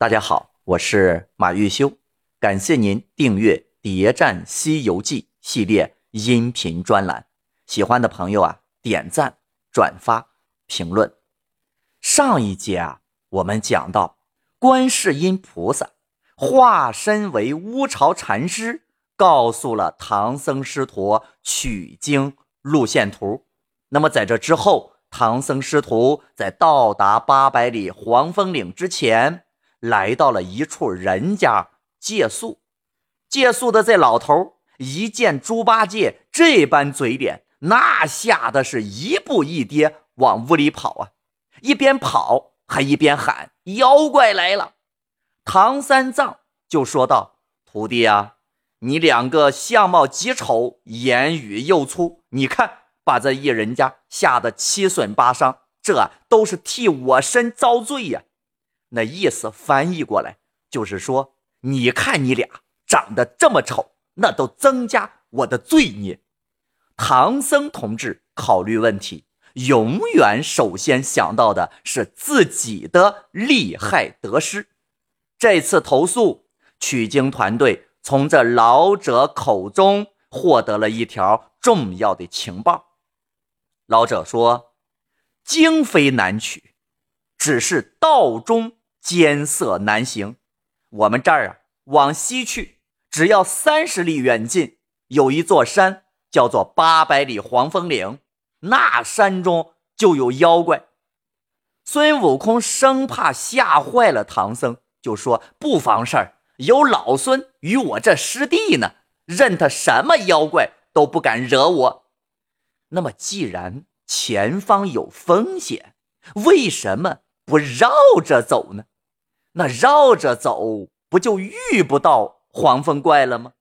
大家好，我是马玉修，感谢您订阅《谍战西游记》系列音频专栏。喜欢的朋友啊，点赞、转发、评论。上一节啊，我们讲到观世音菩萨化身为乌巢禅师，告诉了唐僧师徒取经路线图。那么在这之后，唐僧师徒在到达八百里黄风岭之前。来到了一处人家借宿，借宿的这老头一见猪八戒这般嘴脸，那吓得是一步一跌往屋里跑啊！一边跑还一边喊：“妖怪来了！”唐三藏就说道：“徒弟啊，你两个相貌极丑，言语又粗，你看把这一人家吓得七损八伤，这都是替我身遭罪呀！”那意思翻译过来就是说，你看你俩长得这么丑，那都增加我的罪孽。唐僧同志考虑问题，永远首先想到的是自己的利害得失。这次投诉取经团队从这老者口中获得了一条重要的情报。老者说：“经非难取，只是道中。”艰涩难行，我们这儿啊，往西去，只要三十里远近，有一座山，叫做八百里黄风岭。那山中就有妖怪。孙悟空生怕吓坏了唐僧，就说：“不妨事儿，有老孙与我这师弟呢，任他什么妖怪都不敢惹我。”那么，既然前方有风险，为什么不绕着走呢？那绕着走，不就遇不到黄风怪了吗？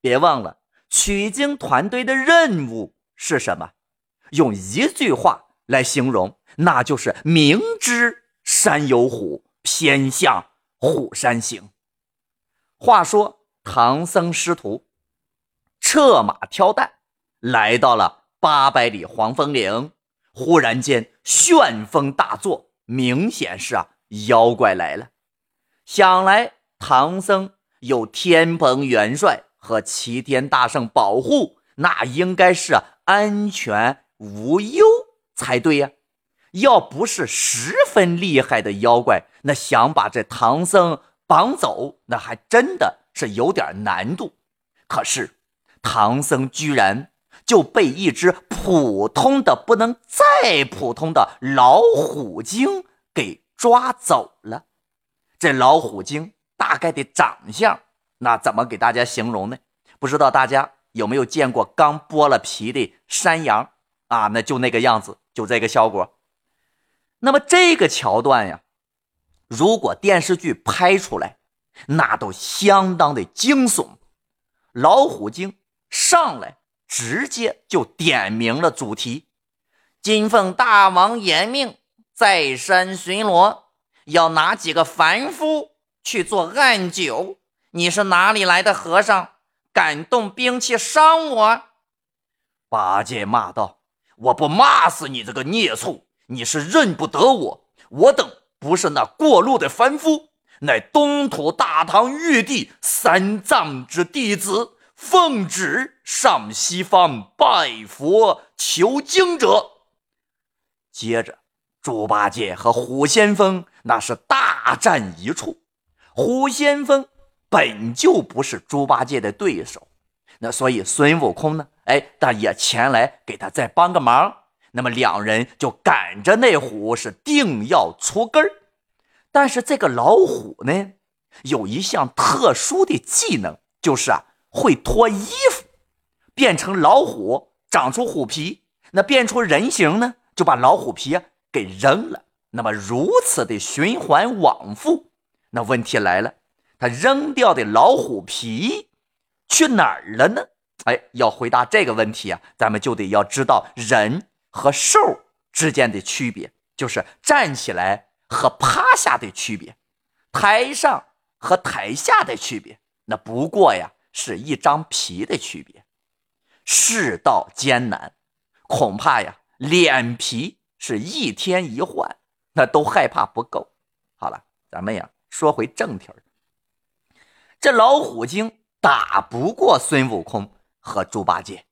别忘了，取经团队的任务是什么？用一句话来形容，那就是明知山有虎，偏向虎山行。话说，唐僧师徒策马挑担，来到了八百里黄风岭。忽然间，旋风大作，明显是啊，妖怪来了。想来唐僧有天蓬元帅和齐天大圣保护，那应该是安全无忧才对呀。要不是十分厉害的妖怪，那想把这唐僧绑走，那还真的是有点难度。可是唐僧居然就被一只普通的不能再普通的老虎精给抓走了。这老虎精大概的长相，那怎么给大家形容呢？不知道大家有没有见过刚剥了皮的山羊啊？那就那个样子，就这个效果。那么这个桥段呀，如果电视剧拍出来，那都相当的惊悚。老虎精上来直接就点明了主题：金凤大王严命在山巡逻。要拿几个凡夫去做暗酒？你是哪里来的和尚，敢动兵器伤我？八戒骂道：“我不骂死你这个孽畜！你是认不得我，我等不是那过路的凡夫，乃东土大唐玉帝三藏之弟子，奉旨上西方拜佛求经者。”接着。猪八戒和虎先锋那是大战一处，虎先锋本就不是猪八戒的对手，那所以孙悟空呢，哎，但也前来给他再帮个忙。那么两人就赶着那虎是定要出根儿。但是这个老虎呢，有一项特殊的技能，就是啊会脱衣服，变成老虎，长出虎皮，那变出人形呢，就把老虎皮啊。给扔了，那么如此的循环往复，那问题来了，他扔掉的老虎皮去哪儿了呢？哎，要回答这个问题啊，咱们就得要知道人和兽之间的区别，就是站起来和趴下的区别，台上和台下的区别，那不过呀是一张皮的区别。世道艰难，恐怕呀脸皮。是一天一换，那都害怕不够。好了，咱们呀说回正题儿，这老虎精打不过孙悟空和猪八戒，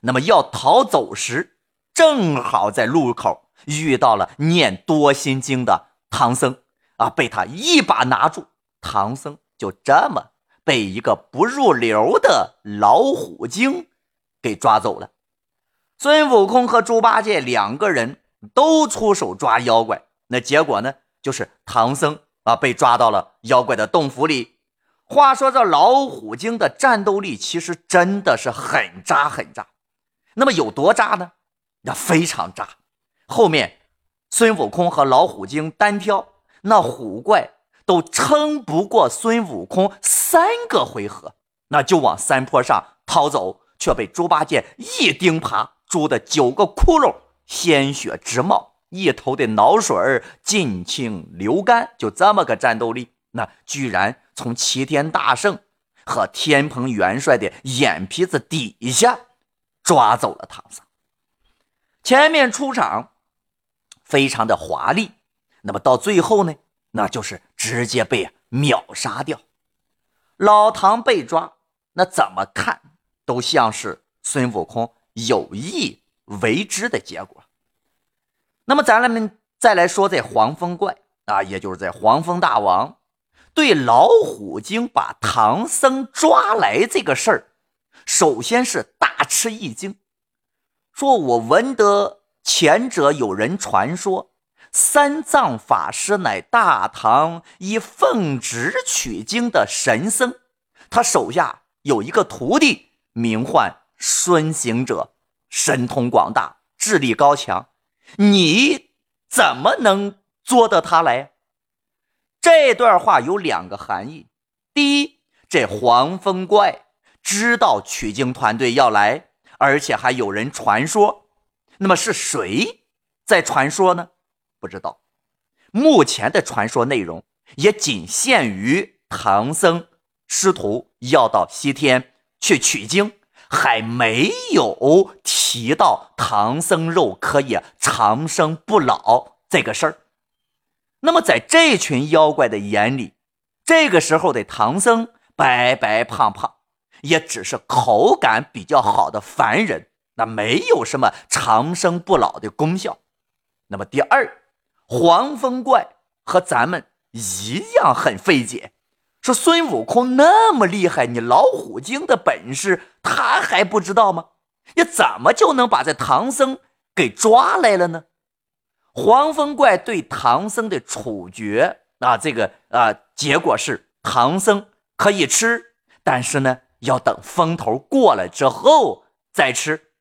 那么要逃走时，正好在路口遇到了念多心经的唐僧啊，被他一把拿住，唐僧就这么被一个不入流的老虎精给抓走了。孙悟空和猪八戒两个人都出手抓妖怪，那结果呢，就是唐僧啊被抓到了妖怪的洞府里。话说这老虎精的战斗力其实真的是很渣很渣，那么有多渣呢？那非常渣。后面孙悟空和老虎精单挑，那虎怪都撑不过孙悟空三个回合，那就往山坡上逃走，却被猪八戒一钉耙，猪的九个窟窿，鲜血直冒，一头的脑水儿尽情流干。就这么个战斗力，那居然从齐天大圣和天蓬元帅的眼皮子底下抓走了唐僧。前面出场非常的华丽，那么到最后呢，那就是直接被秒杀掉。老唐被抓，那怎么看都像是孙悟空有意为之的结果。那么咱们再来说这黄风怪啊，也就是在黄风大王对老虎精把唐僧抓来这个事儿，首先是大吃一惊。说：“我闻得前者有人传说，三藏法师乃大唐以奉旨取经的神僧，他手下有一个徒弟，名唤孙行者，神通广大，智力高强。你怎么能捉得他来？”这段话有两个含义：第一，这黄风怪知道取经团队要来。而且还有人传说，那么是谁在传说呢？不知道。目前的传说内容也仅限于唐僧师徒要到西天去取经，还没有提到唐僧肉可以长生不老这个事儿。那么在这群妖怪的眼里，这个时候的唐僧白白胖胖。也只是口感比较好的凡人，那没有什么长生不老的功效。那么第二，黄风怪和咱们一样很费解，说孙悟空那么厉害，你老虎精的本事他还不知道吗？你怎么就能把这唐僧给抓来了呢？黄风怪对唐僧的处决啊，这个啊结果是唐僧可以吃，但是呢。要等风头过了之后再吃，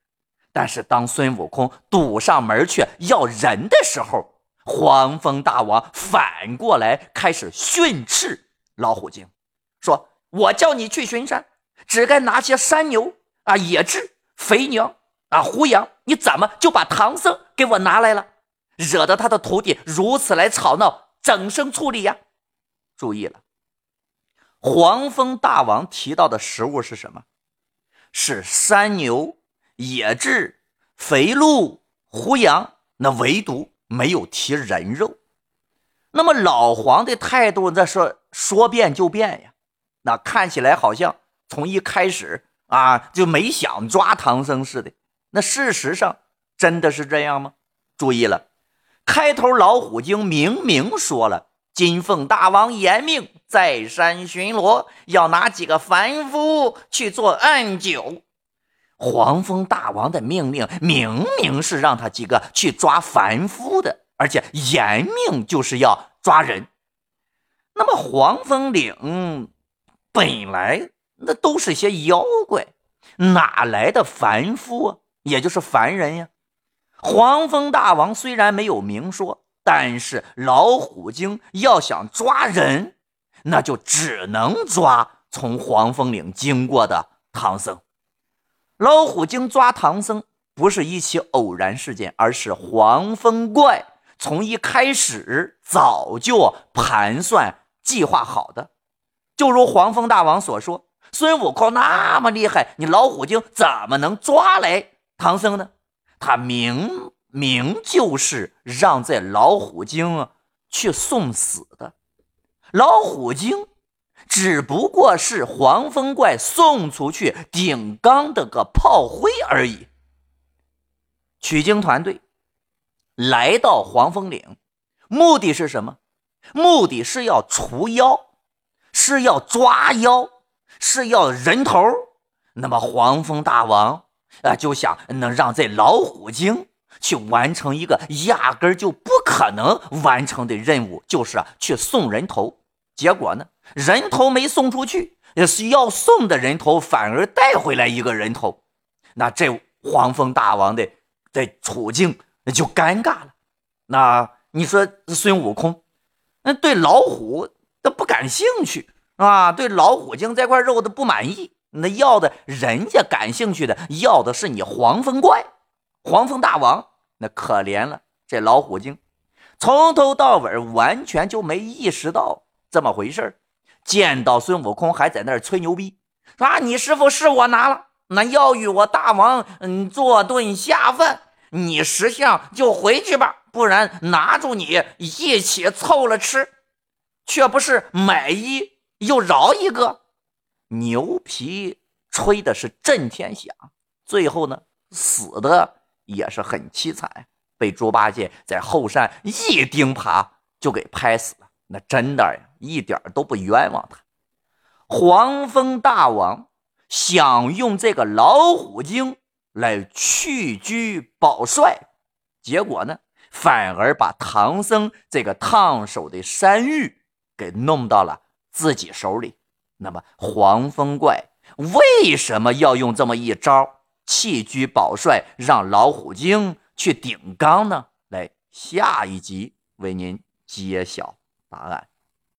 但是当孙悟空堵上门去要人的时候，黄风大王反过来开始训斥老虎精，说：“我叫你去巡山，只该拿些山牛啊、野雉、肥牛啊、胡羊，你怎么就把唐僧给我拿来了？惹得他的徒弟如此来吵闹，整生处理呀！注意了。”黄蜂大王提到的食物是什么？是山牛、野雉、肥鹿、胡羊，那唯独没有提人肉。那么老黄的态度，那说说变就变呀。那看起来好像从一开始啊就没想抓唐僧似的。那事实上真的是这样吗？注意了，开头老虎精明明说了。金凤大王严命在山巡逻，要拿几个凡夫去做暗酒。黄蜂大王的命令明明是让他几个去抓凡夫的，而且严命就是要抓人。那么黄风岭本来那都是些妖怪，哪来的凡夫啊？也就是凡人呀。黄蜂大王虽然没有明说。但是老虎精要想抓人，那就只能抓从黄风岭经过的唐僧。老虎精抓唐僧不是一起偶然事件，而是黄风怪从一开始早就盘算计划好的。就如黄风大王所说，孙悟空那么厉害，你老虎精怎么能抓来唐僧呢？他明。明就是让这老虎精去送死的。老虎精只不过是黄风怪送出去顶缸的个炮灰而已。取经团队来到黄风岭，目的是什么？目的是要除妖，是要抓妖，是要人头。那么黄风大王啊，就想能让这老虎精。去完成一个压根儿就不可能完成的任务，就是啊，去送人头。结果呢，人头没送出去，是要送的人头反而带回来一个人头。那这黄蜂大王的的处境那就尴尬了。那你说孙悟空，那对老虎他不感兴趣啊？对老虎精这块肉的不满意，那要的人家感兴趣的要的是你黄风怪，黄蜂大王。那可怜了，这老虎精从头到尾完全就没意识到这么回事见到孙悟空还在那儿吹牛逼，：“啊，你师傅是我拿了，那要与我大王嗯做顿下饭，你识相就回去吧，不然拿住你一起凑了吃，却不是买一又饶一个。”牛皮吹的是震天响，最后呢，死的。也是很凄惨，被猪八戒在后山一钉耙就给拍死了。那真的呀，一点都不冤枉他。黄蜂大王想用这个老虎精来去居保帅，结果呢，反而把唐僧这个烫手的山芋给弄到了自己手里。那么黄风怪为什么要用这么一招？弃车保帅，让老虎精去顶缸呢？来，下一集为您揭晓答案。